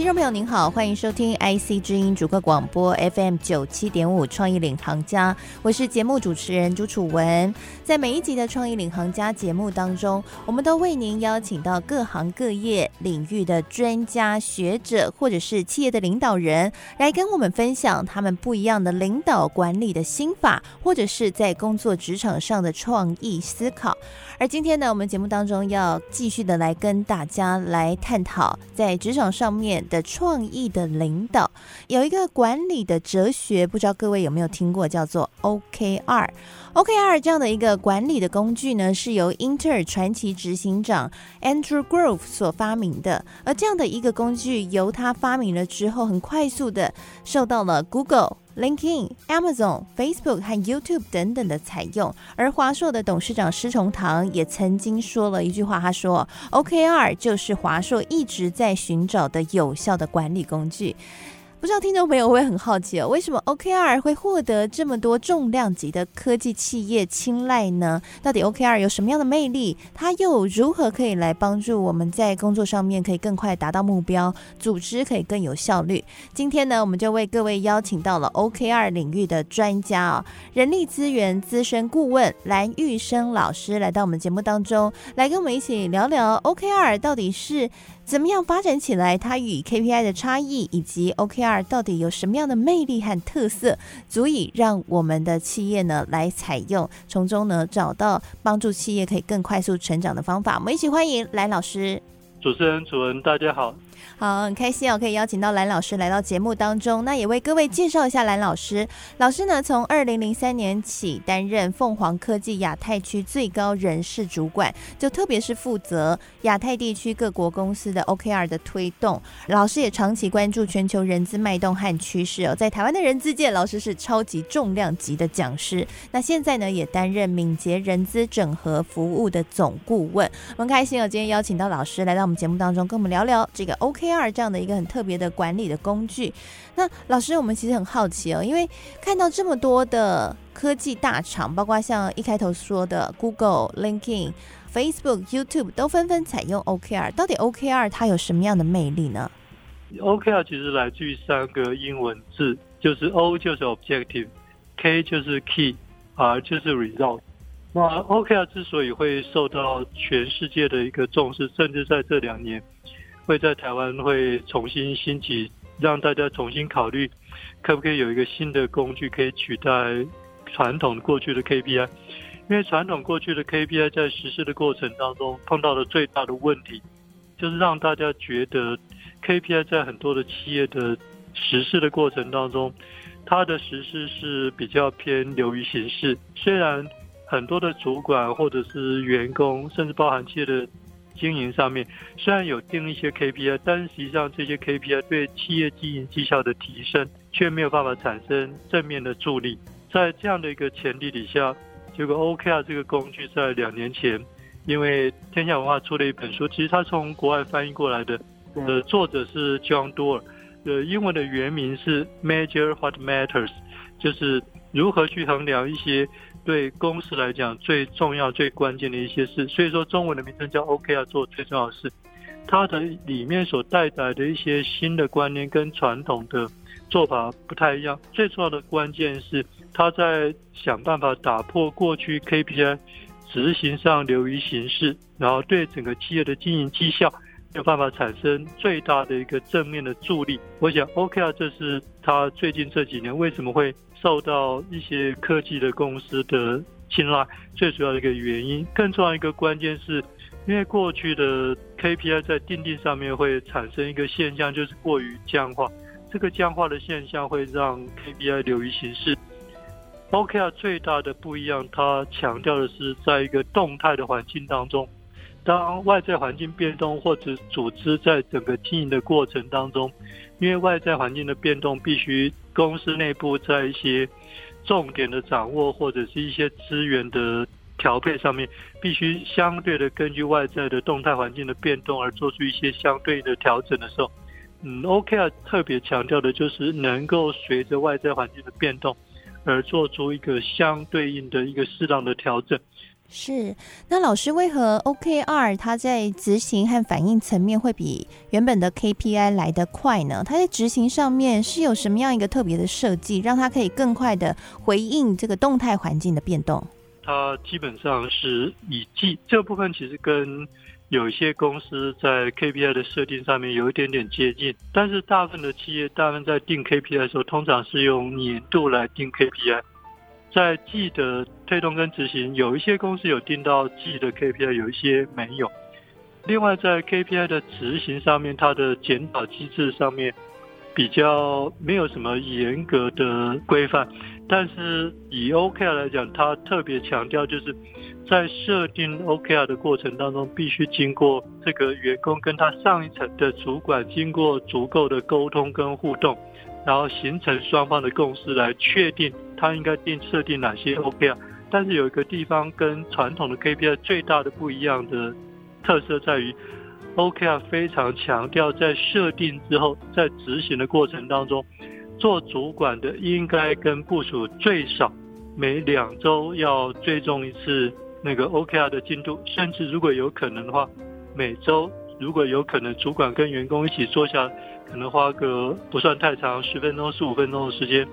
听众朋友您好，欢迎收听 IC 之音主客广播 FM 九七点五创意领航家，我是节目主持人朱楚文。在每一集的创意领航家节目当中，我们都为您邀请到各行各业领域的专家学者，或者是企业的领导人，来跟我们分享他们不一样的领导管理的心法，或者是在工作职场上的创意思考。而今天呢，我们节目当中要继续的来跟大家来探讨在职场上面的创意的领导，有一个管理的哲学，不知道各位有没有听过，叫做 OKR。OKR 这样的一个管理的工具呢，是由英特尔传奇执行长 Andrew Grove 所发明的。而这样的一个工具，由他发明了之后，很快速的受到了 Google。LinkedIn、Amazon、Facebook 和 YouTube 等等的采用，而华硕的董事长施崇棠也曾经说了一句话，他说：“OKR 就是华硕一直在寻找的有效的管理工具。”不知道听众朋友会很好奇哦，为什么 OKR 会获得这么多重量级的科技企业青睐呢？到底 OKR 有什么样的魅力？它又如何可以来帮助我们在工作上面可以更快达到目标，组织可以更有效率？今天呢，我们就为各位邀请到了 OKR 领域的专家啊，人力资源资深顾问蓝玉生老师来到我们节目当中，来跟我们一起聊聊 OKR 到底是。怎么样发展起来？它与 KPI 的差异，以及 OKR 到底有什么样的魅力和特色，足以让我们的企业呢来采用，从中呢找到帮助企业可以更快速成长的方法。我们一起欢迎来老师。主持人主任，大家好。好，很开心哦，可以邀请到蓝老师来到节目当中。那也为各位介绍一下蓝老师。老师呢，从二零零三年起担任凤凰科技亚太区最高人事主管，就特别是负责亚太地区各国公司的 OKR 的推动。老师也长期关注全球人资脉动和趋势哦。在台湾的人资界，老师是超级重量级的讲师。那现在呢，也担任敏捷人资整合服务的总顾问。我们开心哦，今天邀请到老师来到我们节目当中，跟我们聊聊这个 O。OKR 这样的一个很特别的管理的工具，那老师，我们其实很好奇哦，因为看到这么多的科技大厂，包括像一开头说的 Google、LinkedIn、Facebook、YouTube 都纷纷采用 OKR，到底 OKR 它有什么样的魅力呢？OKR 其实来自于三个英文字，就是 O 就是 Objective，K 就是 Key，R 就是 Result。那 OKR 之所以会受到全世界的一个重视，甚至在这两年。会在台湾会重新兴起，让大家重新考虑，可不可以有一个新的工具可以取代传统过去的 KPI？因为传统过去的 KPI 在实施的过程当中碰到的最大的问题，就是让大家觉得 KPI 在很多的企业的实施的过程当中，它的实施是比较偏流于形式。虽然很多的主管或者是员工，甚至包含企业的。经营上面虽然有定一些 KPI，但实际上这些 KPI 对企业经营绩效的提升却没有办法产生正面的助力。在这样的一个前提底下，结果 OKR 这个工具在两年前，因为天下文化出了一本书，其实它从国外翻译过来的，呃，作者是 John Doerr，呃，英文的原名是 Measure What Matters，就是如何去衡量一些。对公司来讲最重要、最关键的一些事，所以说中文的名称叫 OKR 做最重要的事。它的里面所带来的一些新的观念跟传统的做法不太一样。最重要的关键是，他在想办法打破过去 KPI 执行上流于形式，然后对整个企业的经营绩效有办法产生最大的一个正面的助力。我想 OKR 这是他最近这几年为什么会。受到一些科技的公司的青睐，最主要的一个原因，更重要一个关键是，因为过去的 KPI 在定定上面会产生一个现象，就是过于僵化。这个僵化的现象会让 KPI 流于形式。OKR 最大的不一样，它强调的是在一个动态的环境当中，当外在环境变动或者组织在整个经营的过程当中，因为外在环境的变动必须。公司内部在一些重点的掌握或者是一些资源的调配上面，必须相对的根据外在的动态环境的变动而做出一些相对应的调整的时候，嗯，OKR 特别强调的就是能够随着外在环境的变动而做出一个相对应的一个适当的调整。是，那老师为何 OKR 它在执行和反应层面会比原本的 KPI 来得快呢？它在执行上面是有什么样一个特别的设计，让它可以更快的回应这个动态环境的变动？它基本上是以季这部分，其实跟有一些公司在 KPI 的设定上面有一点点接近，但是大部分的企业，大部分在定 KPI 的时候，通常是用年度来定 KPI。在季的推动跟执行，有一些公司有定到季的 KPI，有一些没有。另外，在 KPI 的执行上面，它的检讨机制上面比较没有什么严格的规范。但是以 OKR 来讲，它特别强调就是在设定 OKR 的过程当中，必须经过这个员工跟他上一层的主管经过足够的沟通跟互动，然后形成双方的共识来确定。他应该定设定哪些 OKR？但是有一个地方跟传统的 KPI 最大的不一样的特色在于，OKR 非常强调在设定之后，在执行的过程当中，做主管的应该跟部署最少每两周要追踪一次那个 OKR 的进度，甚至如果有可能的话，每周如果有可能，主管跟员工一起坐下，可能花个不算太长，十分钟、十五分钟的时间。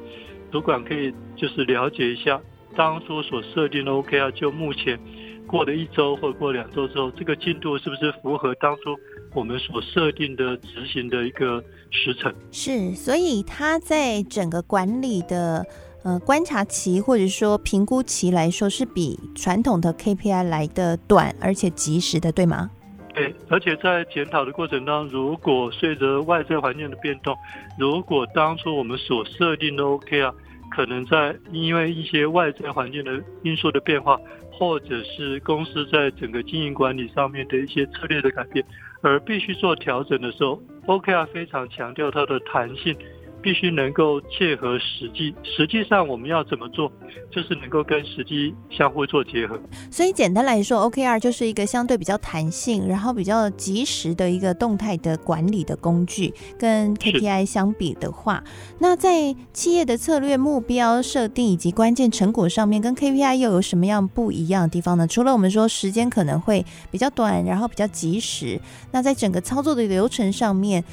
主管可以就是了解一下当初所设定的 OKR，就目前过了一周或过两周之后，这个进度是不是符合当初我们所设定的执行的一个时程？是，所以他在整个管理的呃观察期或者说评估期来说，是比传统的 KPI 来的短而且及时的，对吗？对，而且在检讨的过程当中，如果随着外在环境的变动，如果当初我们所设定的 OKR，可能在因为一些外在环境的因素的变化，或者是公司在整个经营管理上面的一些策略的改变，而必须做调整的时候，OKR 非常强调它的弹性。必须能够切合实际，实际上我们要怎么做，就是能够跟实际相互做结合。所以简单来说，OKR 就是一个相对比较弹性，然后比较及时的一个动态的管理的工具。跟 KPI 相比的话，那在企业的策略目标设定以及关键成果上面，跟 KPI 又有什么样不一样的地方呢？除了我们说时间可能会比较短，然后比较及时，那在整个操作的流程上面。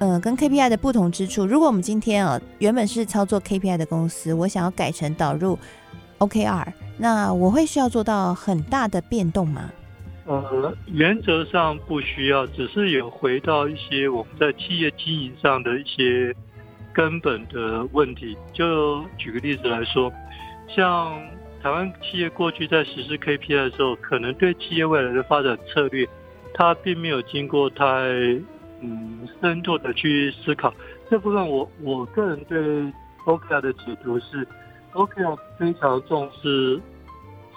呃，跟 KPI 的不同之处，如果我们今天啊原本是操作 KPI 的公司，我想要改成导入 OKR，那我会需要做到很大的变动吗？呃，原则上不需要，只是有回到一些我们在企业经营上的一些根本的问题。就举个例子来说，像台湾企业过去在实施 KPI 的时候，可能对企业未来的发展策略，它并没有经过太。嗯，深度的去思考这部分我，我个人对 OKR 的解读是，OKR 非常重视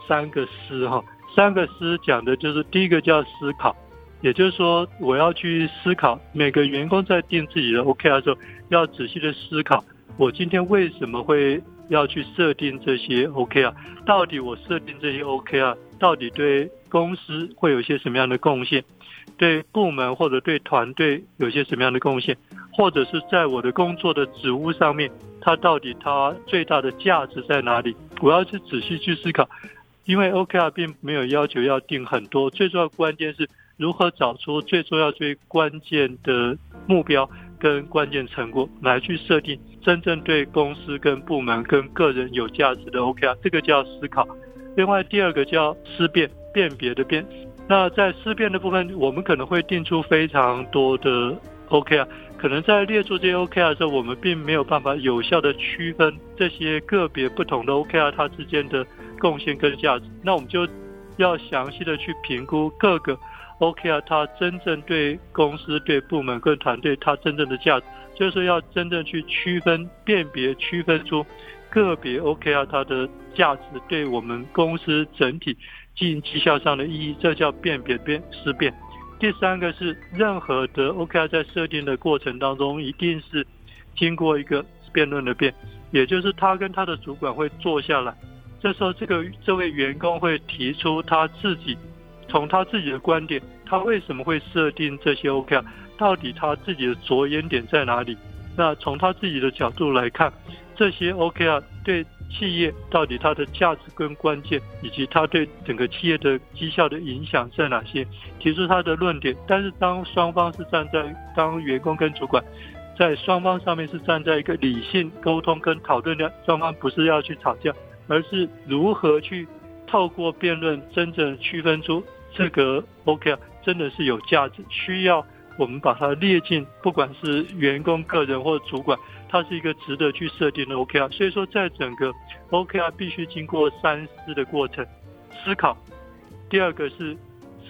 三个思哈，三个思讲的就是第一个叫思考，也就是说我要去思考每个员工在定自己的 OKR 的时候，要仔细的思考，我今天为什么会要去设定这些 OKR，到底我设定这些 OKR，到底对公司会有一些什么样的贡献？对部门或者对团队有些什么样的贡献，或者是在我的工作的职务上面，它到底它最大的价值在哪里？我要去仔细去思考，因为 OKR 并没有要求要定很多，最重要关键是如何找出最重要最关键的目标跟关键成果来去设定真正对公司跟部门跟个人有价值的 OKR，这个叫思考。另外第二个叫思辨，辨别的辨。那在思辨的部分，我们可能会定出非常多的 OKR，可能在列出这些 OKR 的时候，我们并没有办法有效的区分这些个别不同的 OKR 它之间的贡献跟价值。那我们就要详细的去评估各个 OKR 它真正对公司、对部门跟团队它真正的价值，就是要真正去区分、辨别、区分出个别 OKR 它的价值对我们公司整体。经营绩效上的意义，这叫辨别辨思辨。第三个是任何的 OKR 在设定的过程当中，一定是经过一个辩论的辩，也就是他跟他的主管会坐下来，这时候这个这位员工会提出他自己从他自己的观点，他为什么会设定这些 OKR？到底他自己的着眼点在哪里？那从他自己的角度来看，这些 OKR 对企业到底它的价值跟关键，以及它对整个企业的绩效的影响在哪些？提出他的论点。但是当双方是站在当员工跟主管，在双方上面是站在一个理性沟通跟讨论的，双方不是要去吵架，而是如何去透过辩论真正区分出这个 OKR 真的是有价值，需要我们把它列进，不管是员工个人或主管。它是一个值得去设定的 OKR，所以说在整个 OKR 必须经过三思的过程，思考。第二个是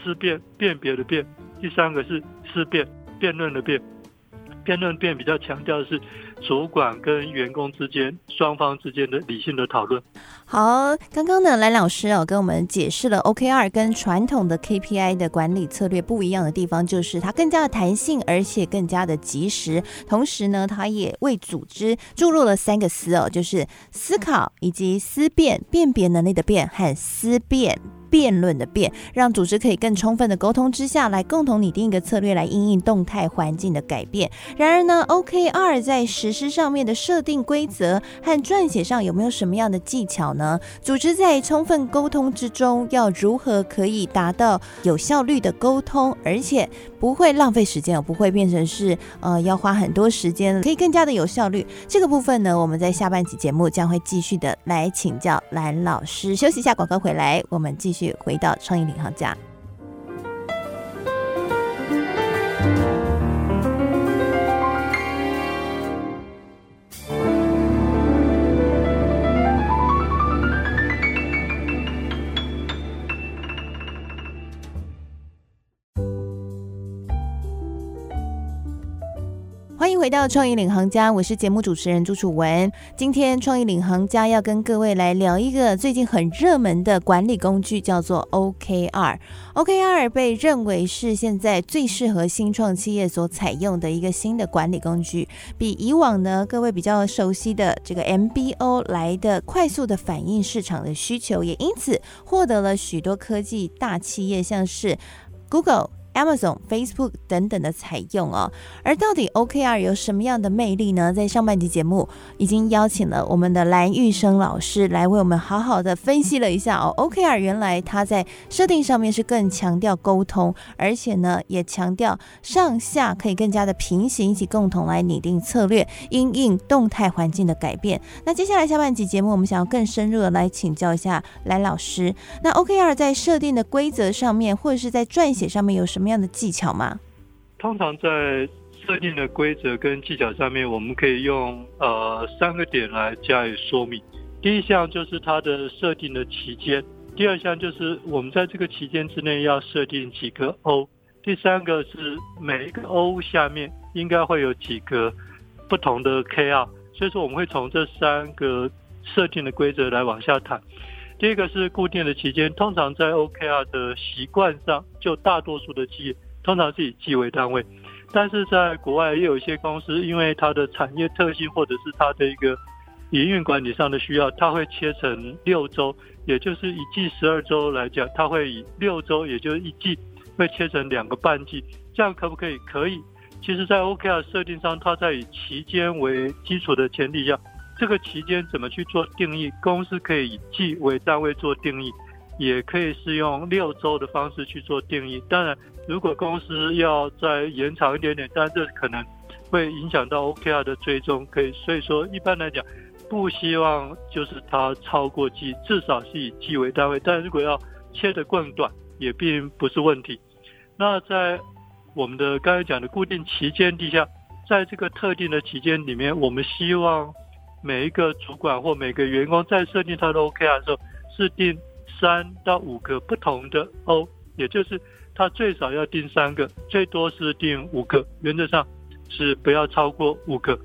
思辨，辨别的辨；第三个是思辨，辩论的辩。辩论辩比较强调的是主管跟员工之间双方之间的理性的讨论。好，刚刚呢蓝老师哦跟我们解释了 OKR 跟传统的 KPI 的管理策略不一样的地方，就是它更加的弹性，而且更加的及时。同时呢，它也为组织注入了三个思哦，就是思考以及思辨，辨别能力的辨和思辨。辩论的辩，让组织可以更充分的沟通之下来共同拟定一个策略来应应动态环境的改变。然而呢，OKR 在实施上面的设定规则和撰写上有没有什么样的技巧呢？组织在充分沟通之中要如何可以达到有效率的沟通，而且不会浪费时间，不会变成是呃要花很多时间，可以更加的有效率。这个部分呢，我们在下半集节目将会继续的来请教蓝老师。休息一下，广告回来，我们继续。回到创意领航家。欢迎回到创意领航家，我是节目主持人朱楚文。今天创意领航家要跟各位来聊一个最近很热门的管理工具，叫做 OKR。OKR 被认为是现在最适合新创企业所采用的一个新的管理工具，比以往呢各位比较熟悉的这个 MBO 来的快速的反映市场的需求，也因此获得了许多科技大企业，像是 Google。Amazon、Facebook 等等的采用哦，而到底 OKR 有什么样的魅力呢？在上半集节目已经邀请了我们的蓝玉生老师来为我们好好的分析了一下哦。OKR 原来它在设定上面是更强调沟通，而且呢也强调上下可以更加的平行，一起共同来拟定策略，因应动态环境的改变。那接下来下半集节目，我们想要更深入的来请教一下蓝老师。那 OKR 在设定的规则上面，或者是在撰写上面有什么？什么样的技巧吗？通常在设定的规则跟技巧上面，我们可以用呃三个点来加以说明。第一项就是它的设定的期间，第二项就是我们在这个期间之内要设定几个 O，第三个是每一个 O 下面应该会有几个不同的 KR。所以说我们会从这三个设定的规则来往下谈。第一个是固定的期间，通常在 OKR 的习惯上，就大多数的企业通常是以季为单位，但是在国外也有一些公司，因为它的产业特性或者是它的一个营运管理上的需要，它会切成六周，也就是一季十二周来讲，它会以六周，也就是一季会切成两个半季，这样可不可以？可以。其实，在 OKR 设定上，它在以期间为基础的前提下。这个期间怎么去做定义？公司可以以季为单位做定义，也可以是用六周的方式去做定义。当然，如果公司要再延长一点点，但这可能会影响到 OKR 的追踪。可以，所以说一般来讲，不希望就是它超过季，至少是以季为单位。但如果要切得更短，也并不是问题。那在我们的刚才讲的固定期间底下，在这个特定的期间里面，我们希望。每一个主管或每个员工在设定他的 OKR 的时候，是定三到五个不同的 O，也就是他最少要定三个，最多是定五个，原则上是不要超过五个。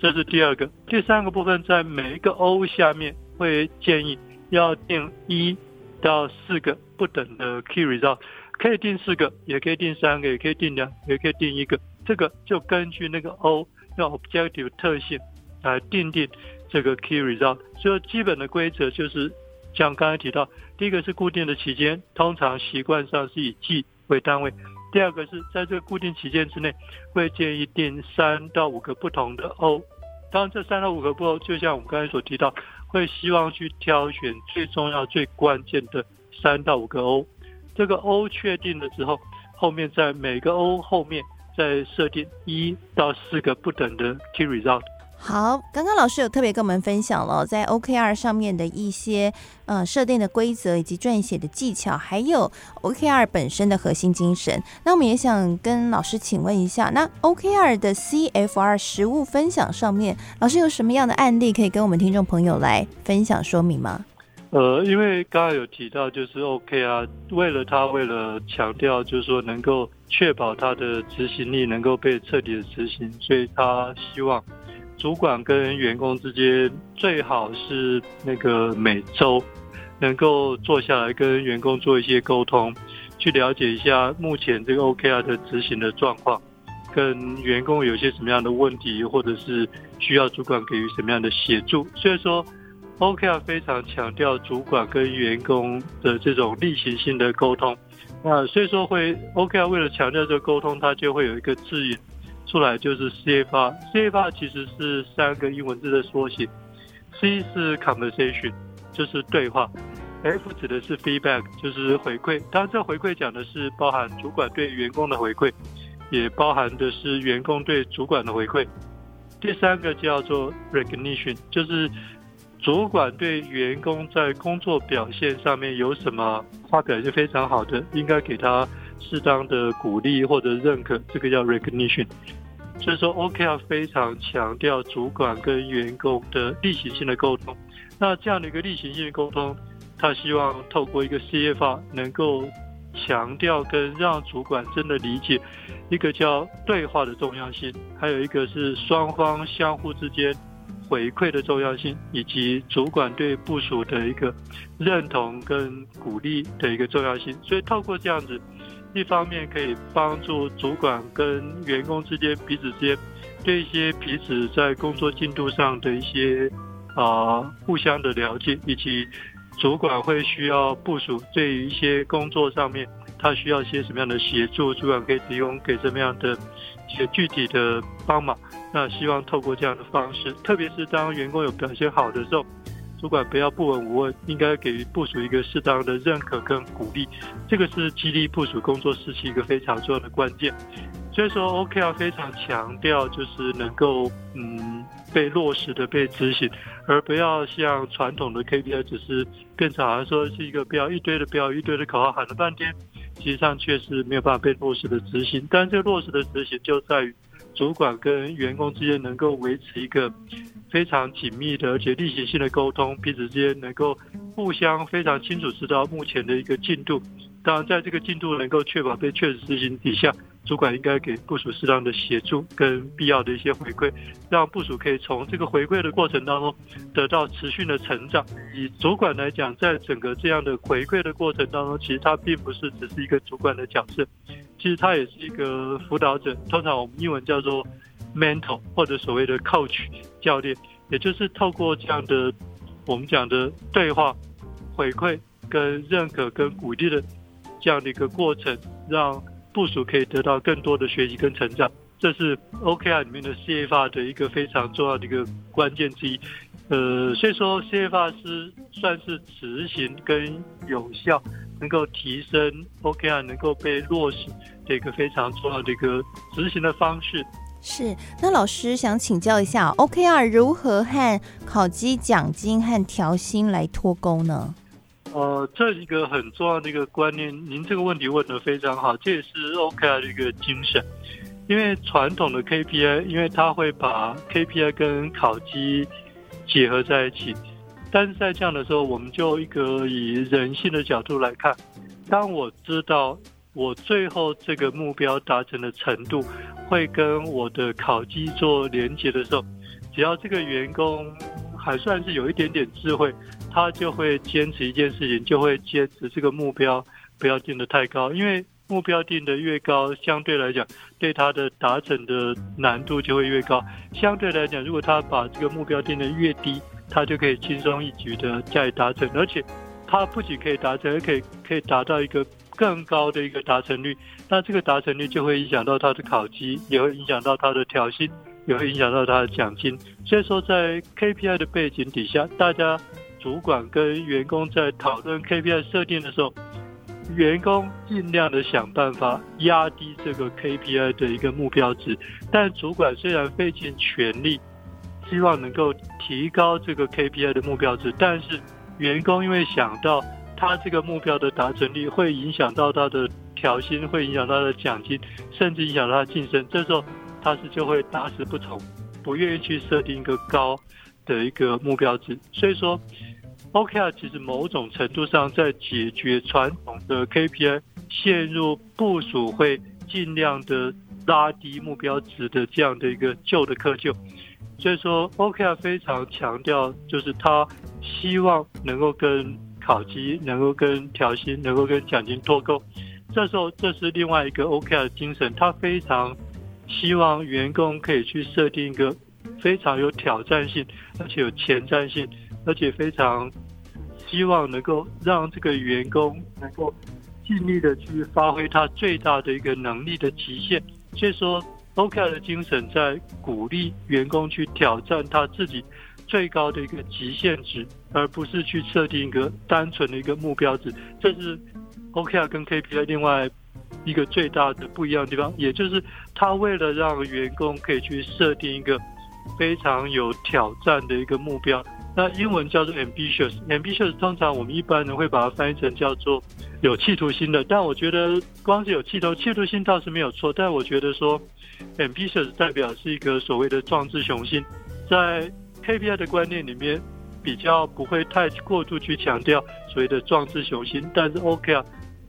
这是第二个。第三个部分，在每一个 O 下面会建议要定一到四个不等的 Key Result，可以定四个，也可以定三个，也可以定两，也可以定一个。这个就根据那个 O 要 Objective 特性。来定定这个 key result，所以基本的规则就是像刚才提到，第一个是固定的期间，通常习惯上是以季为单位；第二个是在这个固定期间之内，会建议定三到五个不同的 O。当然，这三到五个不同，就像我们刚才所提到，会希望去挑选最重要、最关键的三到五个 O。这个 O 确定了之后，后面在每个 O 后面再设定一到四个不等的 Key Result。好，刚刚老师有特别跟我们分享了在 OKR 上面的一些呃设定的规则以及撰写的技巧，还有 OKR 本身的核心精神。那我们也想跟老师请问一下，那 OKR 的 CFR 实物分享上面，老师有什么样的案例可以跟我们听众朋友来分享说明吗？呃，因为刚刚有提到，就是 OKR 为了他为了强调，就是说能够确保他的执行力能够被彻底的执行，所以他希望。主管跟员工之间最好是那个每周能够坐下来跟员工做一些沟通，去了解一下目前这个 OKR 的执行的状况，跟员工有些什么样的问题，或者是需要主管给予什么样的协助。所以说，OKR 非常强调主管跟员工的这种例行性的沟通。那所以说会 OKR 为了强调这个沟通，它就会有一个指引。出来就是 CFR，CFR 其实是三个英文字的缩写，C 是 conversation，就是对话，F 指的是 feedback，就是回馈。当然，这回馈讲的是包含主管对员工的回馈，也包含的是员工对主管的回馈。第三个叫做 recognition，就是主管对员工在工作表现上面有什么他表现非常好的，应该给他适当的鼓励或者认可，这个叫 recognition。所以说，OKR 非常强调主管跟员工的例行性的沟通。那这样的一个例行性的沟通，他希望透过一个 CFR 能够强调跟让主管真的理解一个叫对话的重要性，还有一个是双方相互之间回馈的重要性，以及主管对部署的一个认同跟鼓励的一个重要性。所以透过这样子。一方面可以帮助主管跟员工之间彼此之间对一些彼此在工作进度上的一些啊互相的了解，以及主管会需要部署对于一些工作上面他需要一些什么样的协助，主管可以提供给什么样的一些具体的帮忙。那希望透过这样的方式，特别是当员工有表现好的时候。主管不要不闻不问，应该给予部署一个适当的认可跟鼓励，这个是激励部署工作士气一个非常重要的关键。所以说，OKR 非常强调就是能够嗯被落实的被执行，而不要像传统的 KPI 只是变成好像说是一个标一堆的标一堆的口号喊了半天，实际上却是没有办法被落实的执行。但这个落实的执行就在于主管跟员工之间能够维持一个。非常紧密的，而且例行性的沟通，彼此之间能够互相非常清楚知道目前的一个进度。当然，在这个进度能够确保被确实执行底下，主管应该给部署适当的协助跟必要的一些回馈，让部署可以从这个回馈的过程当中得到持续的成长。以主管来讲，在整个这样的回馈的过程当中，其实他并不是只是一个主管的角色，其实他也是一个辅导者。通常我们英文叫做。mentor 或者所谓的 coach 教练，也就是透过这样的我们讲的对话、回馈、跟认可、跟鼓励的这样的一个过程，让部署可以得到更多的学习跟成长。这是 OKR 里面的 CFA 的一个非常重要的一个关键之一。呃，所以说 CFA 是算是执行跟有效，能够提升 OKR 能够被落实的一个非常重要的一个执行的方式。是，那老师想请教一下，OKR 如何和考绩奖金和调薪来脱钩呢？呃，这一个很重要的一个观念，您这个问题问得非常好，这也是 OKR 的一个精神。因为传统的 KPI，因为它会把 KPI 跟考绩结合在一起，但是在这样的时候，我们就一个以人性的角度来看，当我知道。我最后这个目标达成的程度，会跟我的考绩做连结的时候，只要这个员工还算是有一点点智慧，他就会坚持一件事情，就会坚持这个目标不要定得太高，因为目标定得越高，相对来讲对他的达成的难度就会越高。相对来讲，如果他把这个目标定得越低，他就可以轻松一举的加以达成，而且他不仅可以达成，而可以可以达到一个更高的一个达成率。那这个达成率就会影响到他的考绩，也会影响到他的调薪，也会影响到他的奖金。所以说，在 KPI 的背景底下，大家主管跟员工在讨论 KPI 设定的时候，员工尽量的想办法压低这个 KPI 的一个目标值，但主管虽然费尽全力，希望能够提高这个 KPI 的目标值，但是员工因为想到他这个目标的达成率会影响到他的调薪，会影响到他的奖金，甚至影响到他晋升，这时候他是就会打死不从，不愿意去设定一个高的一个目标值。所以说，OKR 其实某种程度上在解决传统的 KPI 陷入部署会尽量的拉低目标值的这样的一个旧的窠臼。所以说，OKR 非常强调，就是他希望能够跟考绩、能够跟调薪、能够跟奖金脱钩。这时候，这是另外一个 OKR 的精神，他非常希望员工可以去设定一个非常有挑战性，而且有前瞻性，而且非常希望能够让这个员工能够尽力的去发挥他最大的一个能力的极限。所以说。OKR 的精神在鼓励员工去挑战他自己最高的一个极限值，而不是去设定一个单纯的一个目标值。这是 OKR 跟 KPI 另外一个最大的不一样的地方，也就是他为了让员工可以去设定一个非常有挑战的一个目标。那英文叫做 ambitious，ambitious 通常我们一般人会把它翻译成叫做有企图心的。但我觉得光是有企图，企图心倒是没有错，但我觉得说。Ambitious 代表是一个所谓的壮志雄心，在 KPI 的观念里面，比较不会太过度去强调所谓的壮志雄心，但是 OK 啊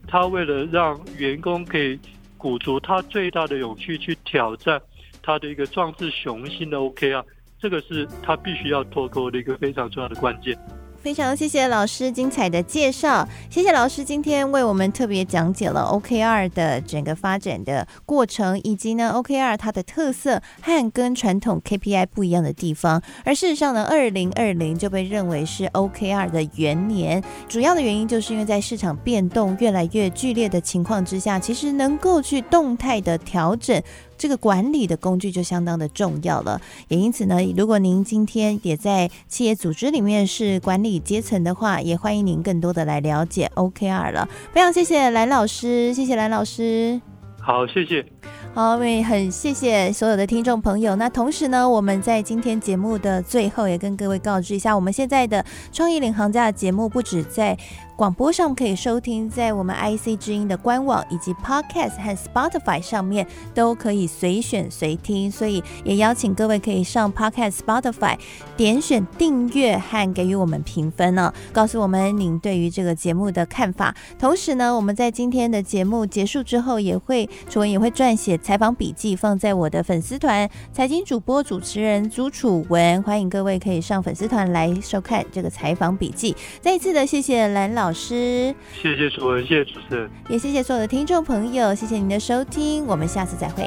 他为了让员工可以鼓足他最大的勇气去挑战他的一个壮志雄心的 OK 啊这个是他必须要脱钩的一个非常重要的关键。非常谢谢老师精彩的介绍，谢谢老师今天为我们特别讲解了 OKR 的整个发展的过程，以及呢 OKR 它的特色和跟传统 KPI 不一样的地方。而事实上呢，二零二零就被认为是 OKR 的元年，主要的原因就是因为在市场变动越来越剧烈的情况之下，其实能够去动态的调整。这个管理的工具就相当的重要了，也因此呢，如果您今天也在企业组织里面是管理阶层的话，也欢迎您更多的来了解 OKR 了。非常谢谢蓝老师，谢谢蓝老师。好，谢谢。好，我也很谢谢所有的听众朋友。那同时呢，我们在今天节目的最后也跟各位告知一下，我们现在的创意领航家的节目不止在。广播上可以收听，在我们 IC 之音的官网以及 Podcast 和 Spotify 上面都可以随选随听，所以也邀请各位可以上 Podcast、Spotify 点选订阅和给予我们评分呢、告诉我们您对于这个节目的看法。同时呢，我们在今天的节目结束之后，也会楚文也会撰写采访笔记放在我的粉丝团财经主播主持人朱楚文，欢迎各位可以上粉丝团来收看这个采访笔记。再一次的谢谢蓝老。师，谢谢楚文，谢谢主持人，也谢谢所有的听众朋友，谢谢您的收听，我们下次再会。